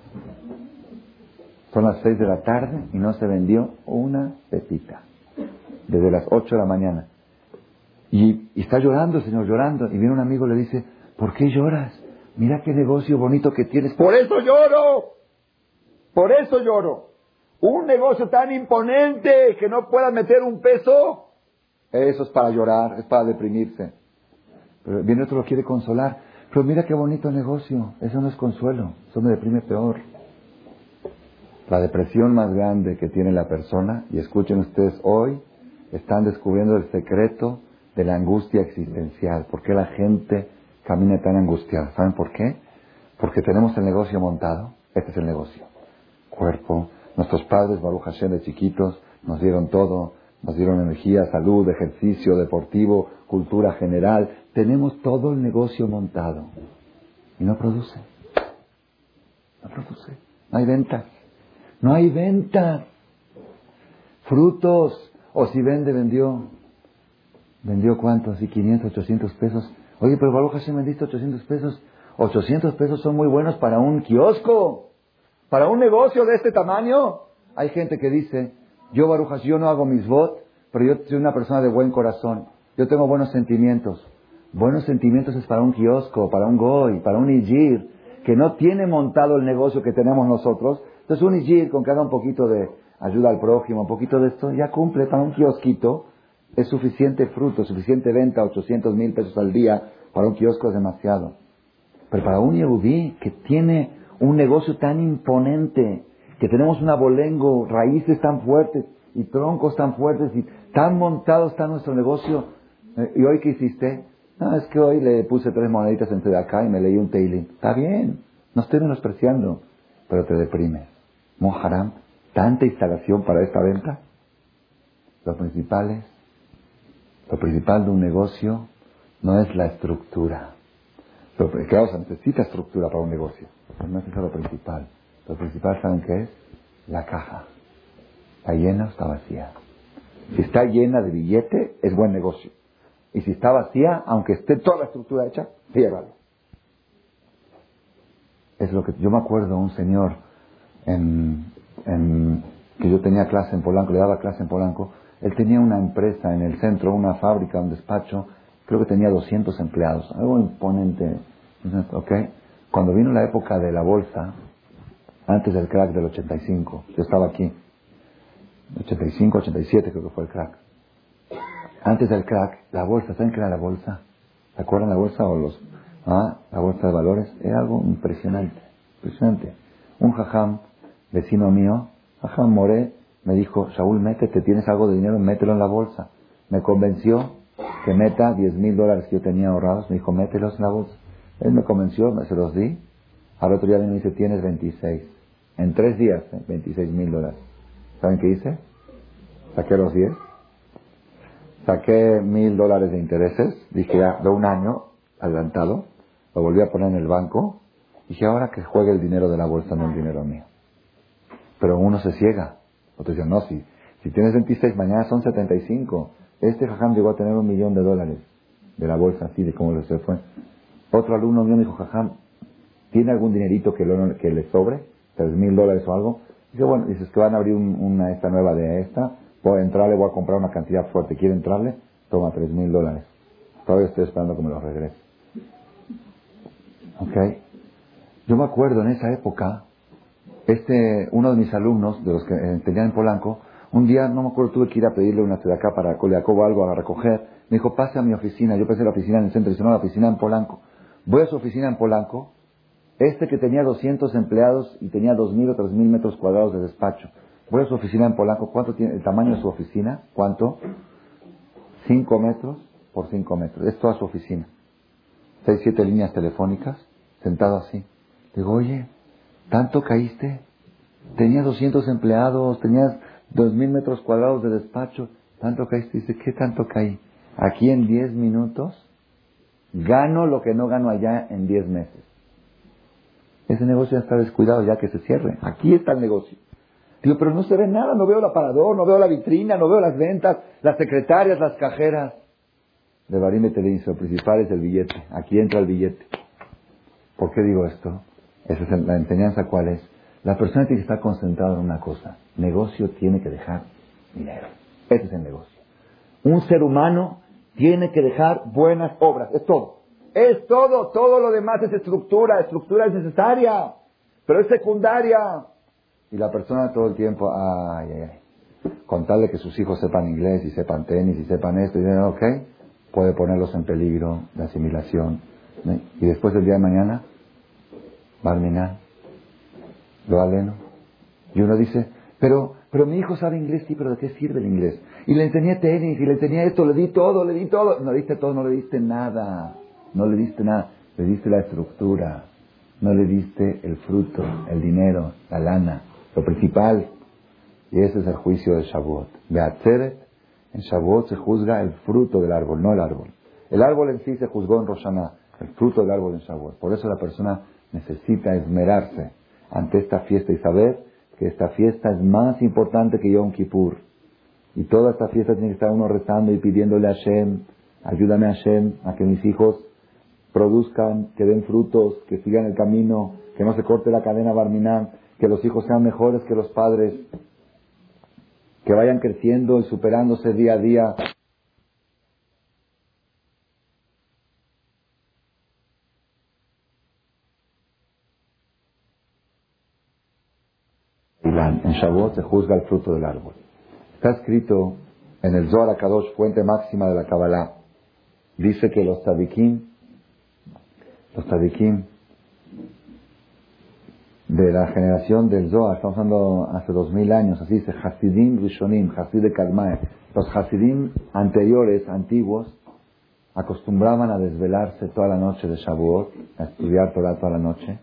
Son las seis de la tarde y no se vendió una pepita. Desde las ocho de la mañana. Y, está llorando Señor, llorando. Y viene un amigo y le dice, ¿por qué lloras? Mira qué negocio bonito que tienes. Por eso lloro. Por eso lloro. Un negocio tan imponente que no pueda meter un peso. Eso es para llorar, es para deprimirse. Pero viene otro lo quiere consolar. Pero mira qué bonito negocio. Eso no es consuelo. Eso me deprime peor. La depresión más grande que tiene la persona, y escuchen ustedes hoy, están descubriendo el secreto de la angustia existencial. ¿Por qué la gente camina tan angustiada? ¿Saben por qué? Porque tenemos el negocio montado. Este es el negocio. Cuerpo. Nuestros padres, Baruch Hashem, de chiquitos, nos dieron todo. Nos dieron energía, salud, ejercicio deportivo, cultura general. Tenemos todo el negocio montado. Y no produce. No produce. No hay ventas. No hay ventas. Frutos. O si vende, vendió. ¿Vendió cuánto? Así 500, 800 pesos. Oye, pero Baruch Hashem vendiste 800 pesos. 800 pesos son muy buenos para un kiosco. Para un negocio de este tamaño. Hay gente que dice, yo Baruch Hashem, yo no hago mis votos, pero yo soy una persona de buen corazón. Yo tengo buenos sentimientos. Buenos sentimientos es para un kiosco, para un goy, para un ijir, que no tiene montado el negocio que tenemos nosotros. Entonces un ijir con que haga un poquito de ayuda al prójimo, un poquito de esto, ya cumple para un kiosquito es suficiente fruto, suficiente venta, 800 mil pesos al día, para un kiosco es demasiado. Pero para un yehudí que tiene un negocio tan imponente, que tenemos un abolengo, raíces tan fuertes y troncos tan fuertes y tan montado está nuestro negocio, eh, ¿y hoy qué hiciste? No, es que hoy le puse tres moneditas de acá y me leí un teiling. Está bien, no estoy menospreciando, pero te deprimes. Moharam, tanta instalación para esta venta. Los principales lo principal de un negocio no es la estructura. Lo, claro, se necesita estructura para un negocio, pero no es eso lo principal. Lo principal, ¿saben qué es? La caja. ¿Está llena o está vacía? Si está llena de billete, es buen negocio. Y si está vacía, aunque esté toda la estructura hecha, ciérralo. Es lo que yo me acuerdo un señor en, en, que yo tenía clase en Polanco, le daba clase en Polanco, él tenía una empresa en el centro, una fábrica, un despacho, creo que tenía 200 empleados, algo imponente. ¿okay? Cuando vino la época de la bolsa, antes del crack del 85, yo estaba aquí, 85, 87 creo que fue el crack. Antes del crack, la bolsa, ¿saben qué era la bolsa? ¿Se acuerdan la bolsa o los, ah, la bolsa de valores? Era algo impresionante, impresionante. Un jajam, vecino mío, jajam Moré, me dijo, Saúl, métete, tienes algo de dinero, mételo en la bolsa. Me convenció que meta 10 mil dólares que yo tenía ahorrados. Me dijo, mételos en la bolsa. Él me convenció, se los di. Al otro día me dice, tienes 26. En tres días, 26 mil dólares. ¿Saben qué hice? Saqué los 10. Saqué mil dólares de intereses. Dije, ya, de un año adelantado. Lo volví a poner en el banco. Dije, ahora que juegue el dinero de la bolsa, no el dinero mío. Pero uno se ciega. Otros dicen, no, si, si tienes 26, mañana son 75. Este jajam llegó a tener un millón de dólares de la bolsa, así de cómo se fue. Otro alumno mío me dijo, jajam, ¿tiene algún dinerito que, que le sobre? ¿Tres mil dólares o algo? Dice, bueno, dices que van a abrir una esta nueva de esta, voy a entrarle, voy a comprar una cantidad fuerte. ¿Quiere entrarle? Toma tres mil dólares. Todavía estoy esperando que me los regrese. ¿Ok? Yo me acuerdo en esa época, este, uno de mis alumnos, de los que tenían en Polanco, un día, no me acuerdo, tuve que ir a pedirle una acá para Coleacobo algo a recoger. Me dijo, pase a mi oficina. Yo pensé la oficina en el centro. Dice, no, la oficina en Polanco. Voy a su oficina en Polanco. Este que tenía 200 empleados y tenía 2.000 o 3.000 metros cuadrados de despacho. Voy a su oficina en Polanco. ¿Cuánto tiene el tamaño de su oficina? ¿Cuánto? 5 metros por 5 metros. Es toda su oficina. Seis, siete líneas telefónicas, sentado así. Digo, oye, ¿Tanto caíste? Tenías 200 empleados, tenías 2.000 metros cuadrados de despacho. ¿Tanto caíste? Dice, ¿qué tanto caí? Aquí en 10 minutos gano lo que no gano allá en 10 meses. Ese negocio ya está descuidado, ya que se cierre. Aquí está el negocio. Digo, pero no se ve nada, no veo el aparador, no veo la vitrina, no veo las ventas, las secretarias, las cajeras. De lo principal es el billete. Aquí entra el billete. ¿Por qué digo esto? Esa es la enseñanza cuál es. La persona tiene que estar concentrada en una cosa. Negocio tiene que dejar dinero. Ese es el negocio. Un ser humano tiene que dejar buenas obras. Es todo. Es todo. Todo lo demás es estructura. Estructura es necesaria. Pero es secundaria. Y la persona todo el tiempo, ay, ay, ay. Contarle que sus hijos sepan inglés y sepan tenis y sepan esto. Y ok, puede ponerlos en peligro de asimilación. Y después del día de mañana, Lo. Y uno dice, Pero, pero mi hijo sabe inglés, sí, pero ¿de qué sirve el inglés? Y le enseñé tenis, y le enseñé esto, le di todo, le di todo. No le diste todo, no le diste nada. No le diste nada. Le diste la estructura. No le diste el fruto, el dinero, la lana, lo principal. Y ese es el juicio de Shavuot. En Shavuot se juzga el fruto del árbol, no el árbol. El árbol en sí se juzgó en Roshaná, el fruto del árbol en Shavuot. Por eso la persona necesita esmerarse ante esta fiesta y saber que esta fiesta es más importante que Yom Kippur. Y toda esta fiesta tiene que estar uno rezando y pidiéndole a Hashem, ayúdame a Hashem a que mis hijos produzcan, que den frutos, que sigan el camino, que no se corte la cadena barminal, que los hijos sean mejores que los padres, que vayan creciendo y superándose día a día. En Shavuot se juzga el fruto del árbol. Está escrito en el Zohar Kadosh, fuente máxima de la Kabbalah, dice que los tzadikim, los tzadikim de la generación del Zohar, estamos hablando hace dos mil años, así dice, Hasidim Rishonim, Hasid de Kalmae. Los Hasidim anteriores, antiguos, acostumbraban a desvelarse toda la noche de Shavuot, a estudiar Torah toda la noche.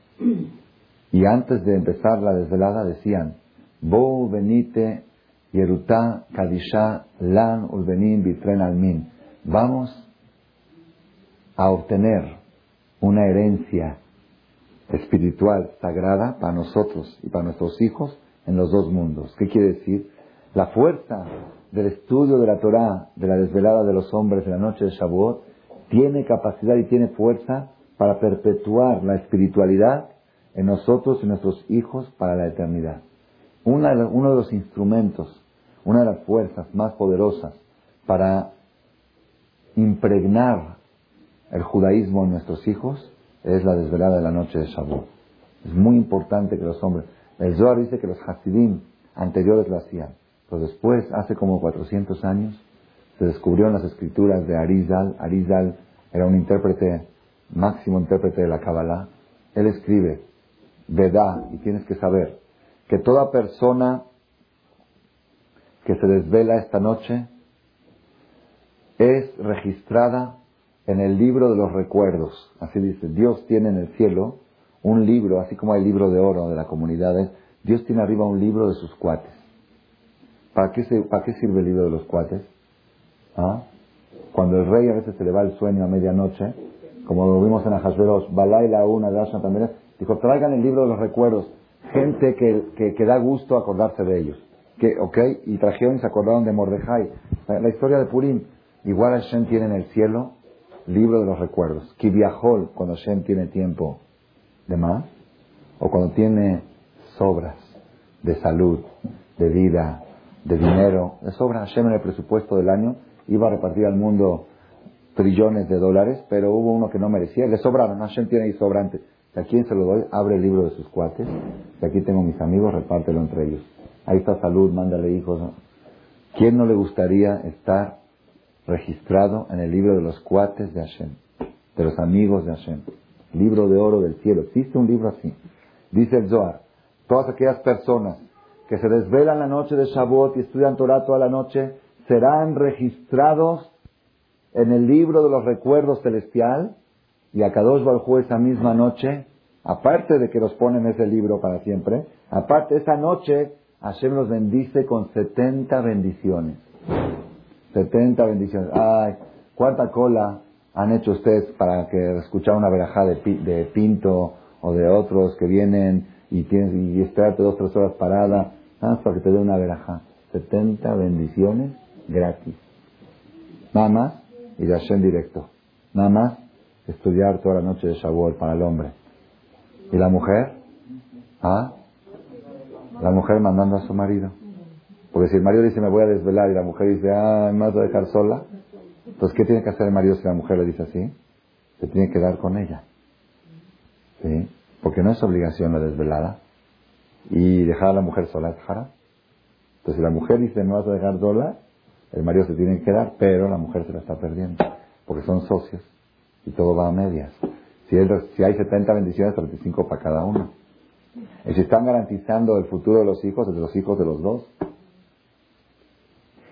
Y antes de empezar la desvelada decían, Bo benite Yerutá Kadisha Lan Bitren Almin. Vamos a obtener una herencia espiritual sagrada para nosotros y para nuestros hijos en los dos mundos. ¿Qué quiere decir? La fuerza del estudio de la Torah, de la desvelada de los hombres de la noche de Shavuot, tiene capacidad y tiene fuerza para perpetuar la espiritualidad en nosotros y nuestros hijos para la eternidad. Uno de los instrumentos, una de las fuerzas más poderosas para impregnar el judaísmo en nuestros hijos es la desvelada de la noche de Shavuot. Es muy importante que los hombres... El Zohar dice que los Hasidim anteriores lo hacían. Pero después, hace como 400 años, se descubrió en las escrituras de Arizal. Arizal era un intérprete, máximo intérprete de la Kabbalah. Él escribe, Vedá, y tienes que saber, que toda persona que se desvela esta noche es registrada en el libro de los recuerdos. Así dice, Dios tiene en el cielo un libro, así como hay libro de oro de la comunidad, Dios tiene arriba un libro de sus cuates. ¿Para qué, ¿Para qué sirve el libro de los cuates? ¿Ah? Cuando el rey a veces se le va el sueño a medianoche, como lo vimos en Ajasveros, la una de Ashna también, dijo, traigan el libro de los recuerdos, gente que, que, da gusto acordarse de ellos. Que, ok, y trajeron y se acordaron de Mordejai. La, historia de Purim, igual Hashem tiene en el cielo libro de los recuerdos. viajó cuando Shem tiene tiempo de más, o cuando tiene sobras de salud, de vida, de dinero, de sobra. Hashem en el presupuesto del año iba a repartir al mundo trillones de dólares, pero hubo uno que no merecía, le sobraron, Hashem tiene ahí sobrante. ¿A quién se lo doy? Abre el libro de sus cuates. Y aquí tengo mis amigos, repártelo entre ellos. Ahí está salud, mándale hijos. ¿Quién no le gustaría estar registrado en el libro de los cuates de Hashem, de los amigos de Hashem. Libro de oro del cielo. Existe un libro así. Dice el Zohar, todas aquellas personas que se desvelan la noche de Shavuot y estudian Torah toda la noche, serán registrados en el libro de los recuerdos celestial y a Kadosh Baruj esa misma noche, aparte de que los ponen en ese libro para siempre, aparte esa noche Hashem los bendice con 70 bendiciones. 70 bendiciones. Ay, ¿cuánta cola han hecho ustedes para que escuchar una verajá de, de Pinto o de otros que vienen y tienes y esperarte dos tres horas parada, más para que te dé una verajá? 70 bendiciones gratis. Nada más y de Hashem directo. Nada más estudiar toda la noche de Shavuot para el hombre. ¿Y la mujer? ¿Ah? La mujer mandando a su marido. Porque si el marido dice me voy a desvelar y la mujer dice, ah, me vas a dejar sola, entonces ¿qué tiene que hacer el marido si la mujer le dice así? Se tiene que dar con ella. ¿Sí? Porque no es obligación la desvelada. Y dejar a la mujer sola es jara. Entonces si la mujer dice me vas a dejar sola, el marido se tiene que quedar, pero la mujer se la está perdiendo. Porque son socios y todo va a medias. Si, si hay 70 bendiciones, 35 para cada uno. Y si están garantizando el futuro de los hijos, de los hijos de los dos.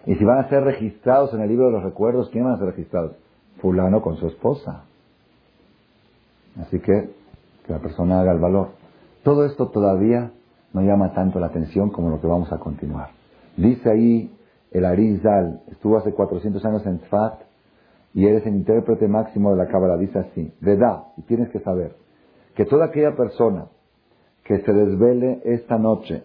Y si van a ser registrados en el libro de los recuerdos, ¿quién van a ser registrados? Fulano con su esposa. Así que que la persona haga el valor. Todo esto todavía no llama tanto la atención como lo que vamos a continuar. Dice ahí el Arizal, estuvo hace 400 años en Tzfat y eres el intérprete máximo de la Cábala. Dice así, verdad, y tienes que saber que toda aquella persona que se desvele esta noche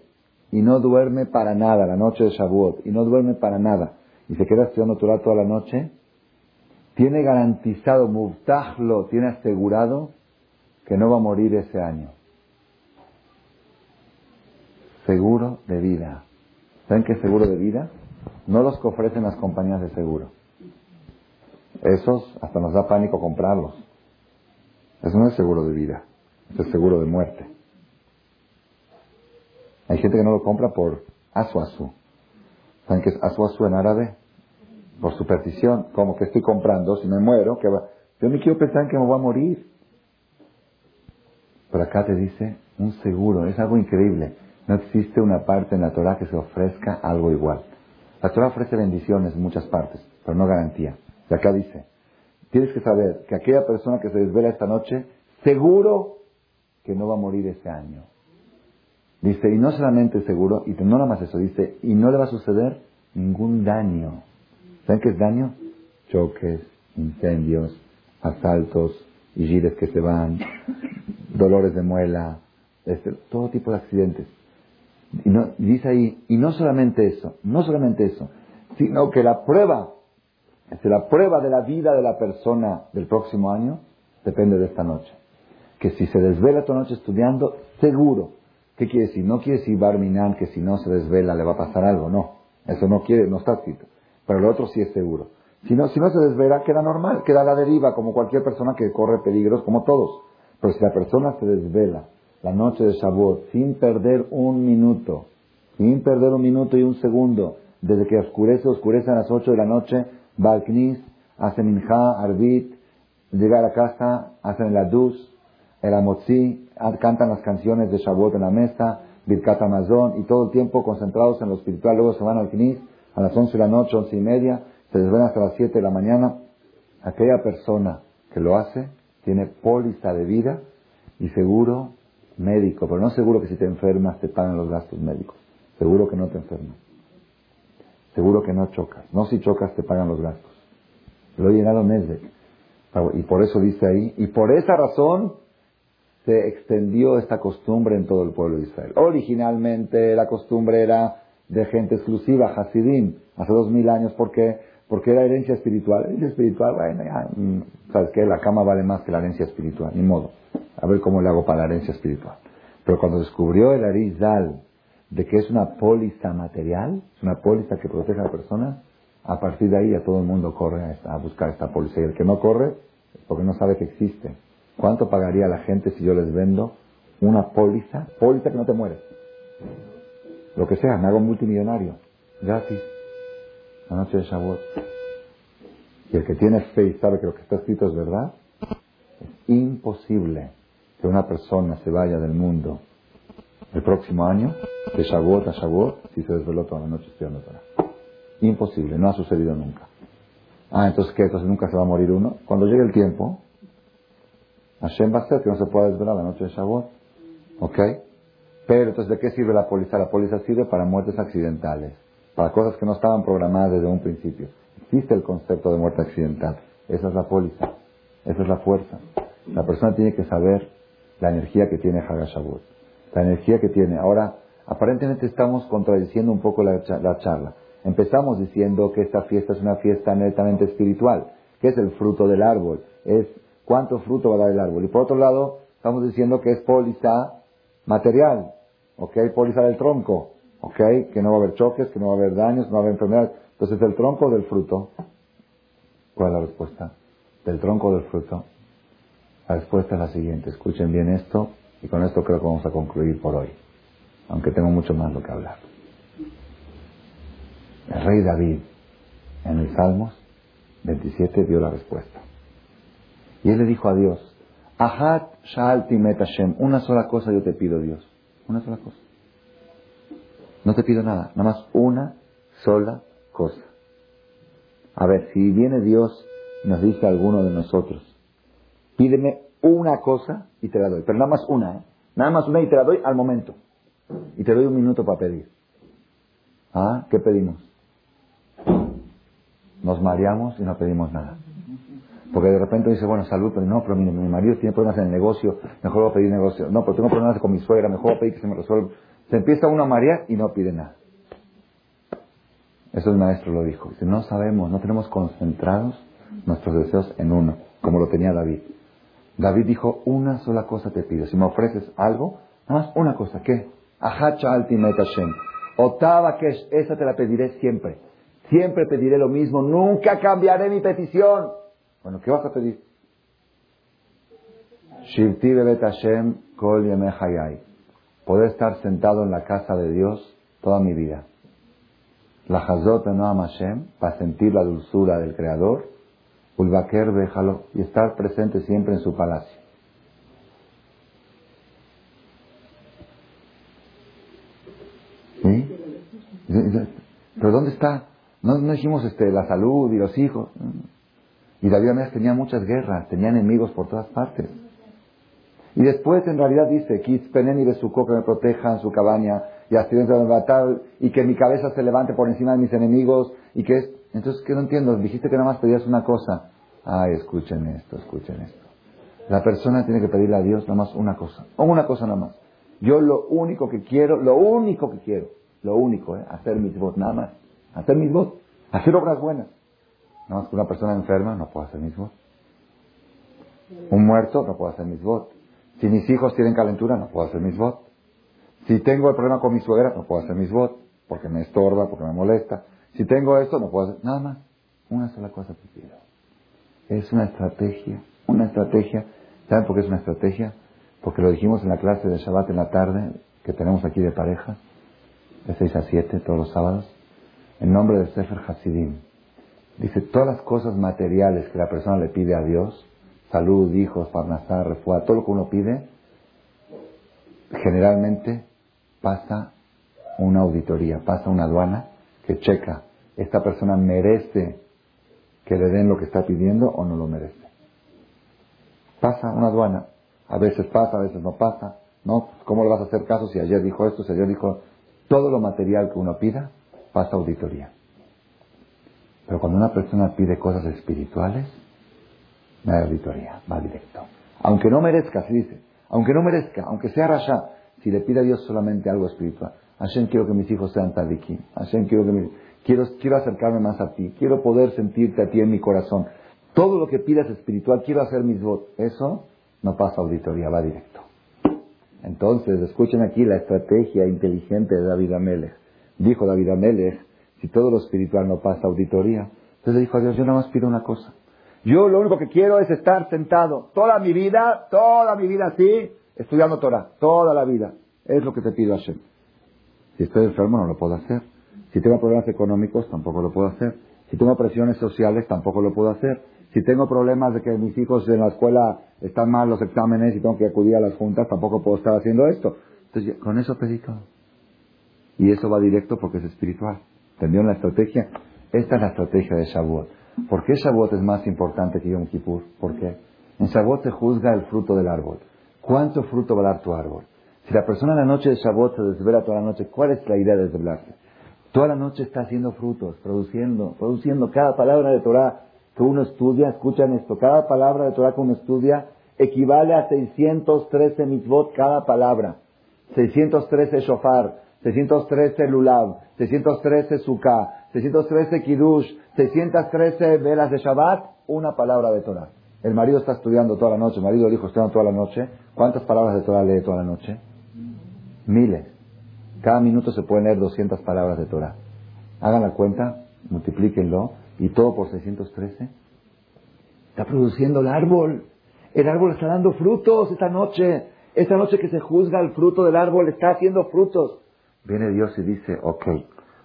y no duerme para nada, la noche de Shavuot, y no duerme para nada, y se queda estudiando Torah toda la noche, tiene garantizado, muftahlo, tiene asegurado que no va a morir ese año. Seguro de vida. ¿Saben qué seguro de vida? No los que ofrecen las compañías de seguro. Esos hasta nos da pánico comprarlos. Eso no es seguro de vida, es seguro de muerte. Hay gente que no lo compra por asu ¿Saben qué es asu en árabe? Por superstición. Como que estoy comprando, si me muero, que va... yo me quiero pensar que me voy a morir. Pero acá te dice un seguro, es algo increíble. No existe una parte en la Torah que se ofrezca algo igual. La Torah ofrece bendiciones en muchas partes, pero no garantía. Y acá dice, tienes que saber que aquella persona que se desvela esta noche, seguro que no va a morir ese año. Dice, y no solamente seguro, y no nada más eso, dice, y no le va a suceder ningún daño. ¿Saben qué es daño? Choques, incendios, asaltos, y gires que se van, dolores de muela, este, todo tipo de accidentes. Y, no, dice ahí, y no solamente eso, no solamente eso, sino que la prueba, es la prueba de la vida de la persona del próximo año, depende de esta noche. Que si se desvela esta noche estudiando, seguro. ¿Qué quiere decir? No quiere decir Barminan que si no se desvela le va a pasar algo, no. Eso no quiere, no está escrito. Pero lo otro sí es seguro. Si no, si no se desvela, queda normal, queda a la deriva, como cualquier persona que corre peligros, como todos. Pero si la persona se desvela la noche de Shavuot sin perder un minuto, sin perder un minuto y un segundo, desde que oscurece, oscurece a las 8 de la noche, va al Knis, hace Minja, Arbit, llega a la casa, hacen el Adus, el Amotzi, cantan las canciones de Shavuot en la mesa, Birkat Amazon, y todo el tiempo concentrados en lo espiritual, luego se van al Knis, a las 11 de la noche, 11 y media, se desvelan hasta las 7 de la mañana, aquella persona que lo hace tiene póliza de vida y seguro médico, pero no seguro que si te enfermas te pagan los gastos médicos. Seguro que no te enfermas. Seguro que no chocas. No si chocas te pagan los gastos. Lo llenado meses. Y por eso dice ahí, y por esa razón se extendió esta costumbre en todo el pueblo de Israel. Originalmente la costumbre era de gente exclusiva, Hasidim, hace dos mil años, porque porque era herencia espiritual. Herencia espiritual, bueno, ya, mm, ¿sabes qué? La cama vale más que la herencia espiritual, ni modo. A ver cómo le hago para la herencia espiritual. Pero cuando descubrió el Arizal de que es una póliza material, es una póliza que protege a la persona, a partir de ahí ya todo el mundo corre a, buscar esta póliza. Y el que no corre porque no sabe que existe. ¿Cuánto pagaría la gente si yo les vendo una póliza? Póliza que no te mueres. Lo que sea, me hago multimillonario. Gratis la noche de Shavuot. Y el que tiene fe y sabe que lo que está escrito es verdad, es imposible que una persona se vaya del mundo el próximo año, de Shavuot a Shavuot, si se desveló toda la noche estudiando Torah. Imposible, no ha sucedido nunca. Ah, entonces ¿qué? Entonces nunca se va a morir uno. Cuando llegue el tiempo, Hashem va a hacer que no se pueda desvelar la noche de Shavuot. ¿Ok? Pero entonces, ¿de qué sirve la póliza? La póliza sirve para muertes accidentales para cosas que no estaban programadas desde un principio. Existe el concepto de muerte accidental. Esa es la póliza. Esa es la fuerza. La persona tiene que saber la energía que tiene Hagashabot. La energía que tiene. Ahora, aparentemente estamos contradiciendo un poco la, la charla. Empezamos diciendo que esta fiesta es una fiesta netamente espiritual. que es el fruto del árbol? Es cuánto fruto va a dar el árbol. Y por otro lado, estamos diciendo que es póliza material. ¿Ok? Póliza del tronco. ¿Ok? Que no va a haber choques, que no va a haber daños, no va a haber enfermedades. Entonces, ¿del tronco o del fruto? ¿Cuál es la respuesta? Del tronco o del fruto. La respuesta es la siguiente. Escuchen bien esto y con esto creo que vamos a concluir por hoy. Aunque tengo mucho más lo que hablar. El rey David en el Salmos 27 dio la respuesta. Y él le dijo a Dios, Ahat Shaalti Hashem, una sola cosa yo te pido Dios. Una sola cosa. No te pido nada, nada más una sola cosa. A ver, si viene Dios nos dice a alguno de nosotros, pídeme una cosa y te la doy, pero nada más una, ¿eh? Nada más una y te la doy al momento. Y te doy un minuto para pedir. ¿Ah? ¿Qué pedimos? Nos mareamos y no pedimos nada. Porque de repente dice, bueno, salud, pero no, pero mi, mi marido tiene problemas en el negocio, mejor voy a pedir negocio. No, pero tengo problemas con mi suegra, mejor voy a pedir que se me resuelva. Se empieza uno a marear y no pide nada. Eso el maestro lo dijo. Dice, no sabemos, no tenemos concentrados nuestros deseos en uno, como lo tenía David. David dijo, una sola cosa te pido. Si me ofreces algo, nada más una cosa. ¿Qué? Ahacha ultimate Hashem. Otava que esa te la pediré siempre. Siempre pediré lo mismo. Nunca cambiaré mi petición. Bueno, ¿qué vas a pedir? Shirti bebet Hashem kol Poder estar sentado en la casa de Dios toda mi vida. La Hazot no Hashem, para sentir la dulzura del Creador. Ulbaker déjalo y estar presente siempre en su palacio. ¿Sí? ¿Pero dónde está? No, no dijimos este, la salud y los hijos. Y David Amés tenía muchas guerras, tenía enemigos por todas partes. Y después en realidad dice, Penen y Besuko que me protejan su cabaña y accidentes de batal y que mi cabeza se levante por encima de mis enemigos y que es... Entonces, ¿qué no entiendo? Dijiste que nada más pedías una cosa. Ay, escuchen esto, escuchen esto. La persona tiene que pedirle a Dios nada más una cosa. O una cosa nada más. Yo lo único que quiero, lo único que quiero, lo único, ¿eh? hacer mis votos, nada más. Hacer mis votos, hacer obras buenas. Nada más que una persona enferma no puede hacer mis votos. Un muerto no puede hacer mis votos. Si mis hijos tienen calentura, no puedo hacer mis votos. Si tengo el problema con mi suegra, no puedo hacer mis votos, porque me estorba, porque me molesta. Si tengo esto, no puedo hacer nada más. Una sola cosa te pido. Es una estrategia, una estrategia. ¿Saben por qué es una estrategia? Porque lo dijimos en la clase de Shabbat en la tarde, que tenemos aquí de pareja, de 6 a 7, todos los sábados, en nombre de Sefer Hasidim. Dice, todas las cosas materiales que la persona le pide a Dios, salud, hijos, parnasá, refuá, todo lo que uno pide, generalmente pasa una auditoría, pasa una aduana que checa, esta persona merece que le den lo que está pidiendo o no lo merece. Pasa una aduana, a veces pasa, a veces no pasa, ¿no? ¿Cómo le vas a hacer caso si ayer dijo esto, si ayer dijo todo lo material que uno pida, pasa auditoría. Pero cuando una persona pide cosas espirituales, no hay auditoría, va directo. Aunque no merezca, se dice, aunque no merezca, aunque sea rasha, si le pide a Dios solamente algo espiritual, Hashem quiero que mis hijos sean tadikim, Hashem quiero que quiero, quiero acercarme más a ti, quiero poder sentirte a ti en mi corazón. Todo lo que pidas espiritual, quiero hacer mis votos. Eso no pasa auditoría, va directo. Entonces, escuchen aquí la estrategia inteligente de David Amelech. Dijo David Amelech, si todo lo espiritual no pasa auditoría, entonces dijo a Dios, yo nada más pido una cosa. Yo lo único que quiero es estar sentado toda mi vida, toda mi vida así, estudiando Torah, toda la vida. Es lo que te pido Hashem. Si estoy enfermo no lo puedo hacer. Si tengo problemas económicos tampoco lo puedo hacer. Si tengo presiones sociales tampoco lo puedo hacer. Si tengo problemas de que mis hijos en la escuela están mal los exámenes y tengo que acudir a las juntas, tampoco puedo estar haciendo esto. Entonces, con eso pedí todo. Y eso va directo porque es espiritual. ¿Entendieron la estrategia? Esta es la estrategia de Shavuot. ¿Por qué Shavuot es más importante que Yom Kippur? ¿Por qué? En Shavuot se juzga el fruto del árbol. ¿Cuánto fruto va a dar tu árbol? Si la persona en la noche de Shavuot se desvela toda la noche, ¿cuál es la idea de desvelarse? Toda la noche está haciendo frutos, produciendo, produciendo cada palabra de Torah que uno estudia, escuchan esto, cada palabra de Torah que uno estudia equivale a 613 mitzvot cada palabra. 613 shofar, 613 lulav, 613 sukkah, 613 kiddush, 613 velas de Shabbat, una palabra de Torah. El marido está estudiando toda la noche, el marido dijo estudiando toda la noche. ¿Cuántas palabras de Torah lee toda la noche? Miles. Cada minuto se pueden leer 200 palabras de Torah. Hagan la cuenta, multiplíquenlo, y todo por 613. Está produciendo el árbol. El árbol está dando frutos esta noche. Esta noche que se juzga el fruto del árbol está haciendo frutos. Viene Dios y dice, ok,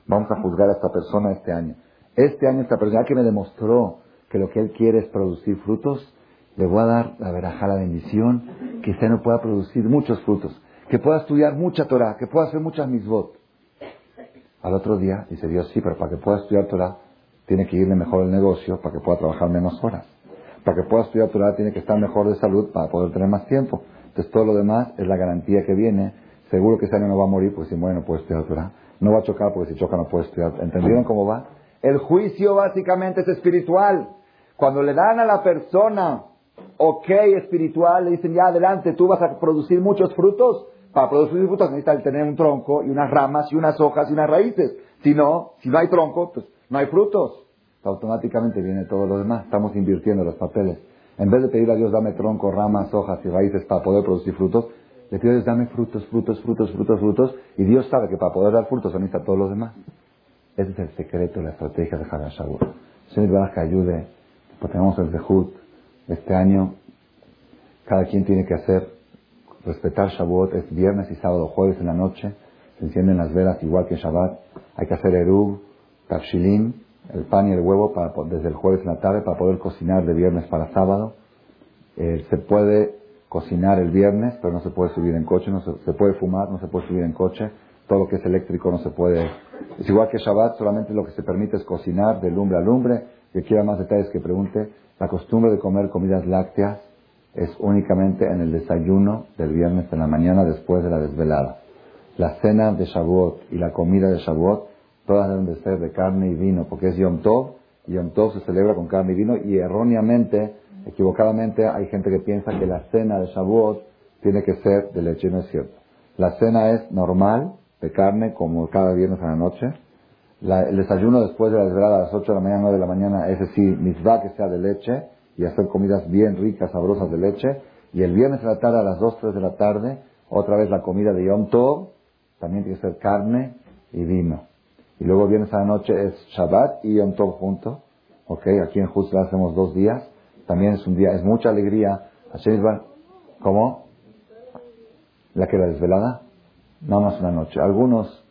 vamos a juzgar a esta persona este año. Este año esta persona que me demostró que lo que él quiere es producir frutos, le voy a dar la verajá, la bendición, que este año pueda producir muchos frutos. Que pueda estudiar mucha Torah, que pueda hacer muchas misbot. Al otro día dice Dios, sí, pero para que pueda estudiar Torah tiene que irle mejor el negocio, para que pueda trabajar menos horas. Para que pueda estudiar Torah tiene que estar mejor de salud para poder tener más tiempo. Entonces todo lo demás es la garantía que viene. Seguro que ese año no va a morir porque si muere no puede estudiar Torah. No va a chocar porque si choca no puede estudiar. ¿Entendieron cómo va? El juicio básicamente es espiritual. Cuando le dan a la persona ok espiritual, le dicen ya adelante, tú vas a producir muchos frutos. Para producir frutos necesitas tener un tronco y unas ramas y unas hojas y unas raíces. Si no, si no hay tronco, pues no hay frutos. Automáticamente viene todo lo demás. Estamos invirtiendo los papeles. En vez de pedir a Dios dame tronco, ramas, hojas y raíces para poder producir frutos, le pido a Dios dame frutos, frutos, frutos, frutos, frutos. Y Dios sabe que para poder dar frutos se necesita todo lo demás. Ese es el secreto, la estrategia de Hagan Señor, que ayude. Pues tenemos el Zehut. Este año, cada quien tiene que hacer, respetar Shavuot. Es viernes y sábado, jueves en la noche. Se encienden las velas igual que Shabbat. Hay que hacer Erub, Tafshilim, el pan y el huevo para, desde el jueves en la tarde para poder cocinar de viernes para sábado. Eh, se puede cocinar el viernes, pero no se puede subir en coche, no se, puede fumar, no se puede subir en coche todo lo que es eléctrico no se puede. Es igual que Shabbat, solamente lo que se permite es cocinar de lumbre a lumbre. Que quiera más detalles que pregunte. La costumbre de comer comidas lácteas es únicamente en el desayuno del viernes en la mañana después de la desvelada. La cena de Shavuot y la comida de Shavuot, todas deben de ser de carne y vino, porque es Yom Tov, y Yom Tov se celebra con carne y vino, y erróneamente, equivocadamente, hay gente que piensa que la cena de Shavuot tiene que ser de leche, no es cierto. La cena es normal, de carne, como cada viernes a la noche. el desayuno después de la desvelada a las 8 de la mañana, 9 de la mañana, es decir, misbah que sea de leche y hacer comidas bien ricas, sabrosas de leche. Y el viernes a la tarde, a las 2, 3 de la tarde, otra vez la comida de Yom Tov, también tiene que ser carne y vino. Y luego viernes a la noche es Shabbat y Yom Tov junto. Ok, aquí en Juzla hacemos dos días. También es un día, es mucha alegría. ¿Cómo? ¿La que la desvelada? nada más una noche. Algunos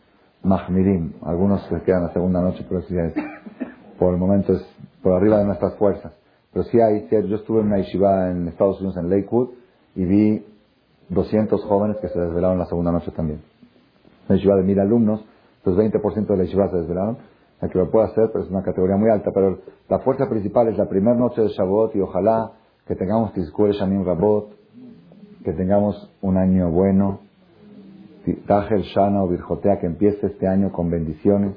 mahmirim, algunos se quedan la segunda noche, pero sí es, por el momento es por arriba de nuestras fuerzas. Pero sí hay, yo estuve en una yeshiva en Estados Unidos, en Lakewood, y vi 200 jóvenes que se desvelaron la segunda noche también. Una yeshiva de mil alumnos, entonces 20% de la yeshiva se desvelaron. El que lo pueda hacer, pero es una categoría muy alta. Pero la fuerza principal es la primera noche de Shabbat y ojalá que tengamos Tizkure Shamim Rabot, que tengamos un año bueno, Tajel Shana o Virjotea, que empiece este año con bendiciones.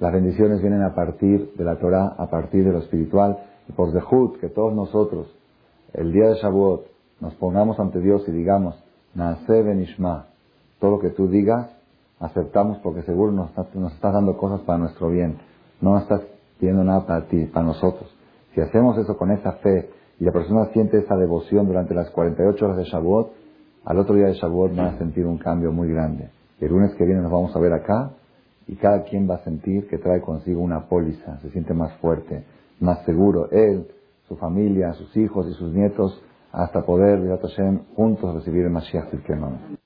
Las bendiciones vienen a partir de la Torah, a partir de lo espiritual. Por Zehut, que todos nosotros, el día de Shavuot, nos pongamos ante Dios y digamos, Naase Benishma, todo lo que tú digas, aceptamos porque seguro nos, nos estás dando cosas para nuestro bien. No nos estás pidiendo nada para ti, para nosotros. Si hacemos eso con esa fe y la persona siente esa devoción durante las 48 horas de Shavuot, al otro día de Shavuot van a sentir un cambio muy grande. El lunes que viene nos vamos a ver acá y cada quien va a sentir que trae consigo una póliza, se siente más fuerte, más seguro, él, su familia, sus hijos y sus nietos, hasta poder, Hashem, juntos recibir el Mashiach Tzidkenu.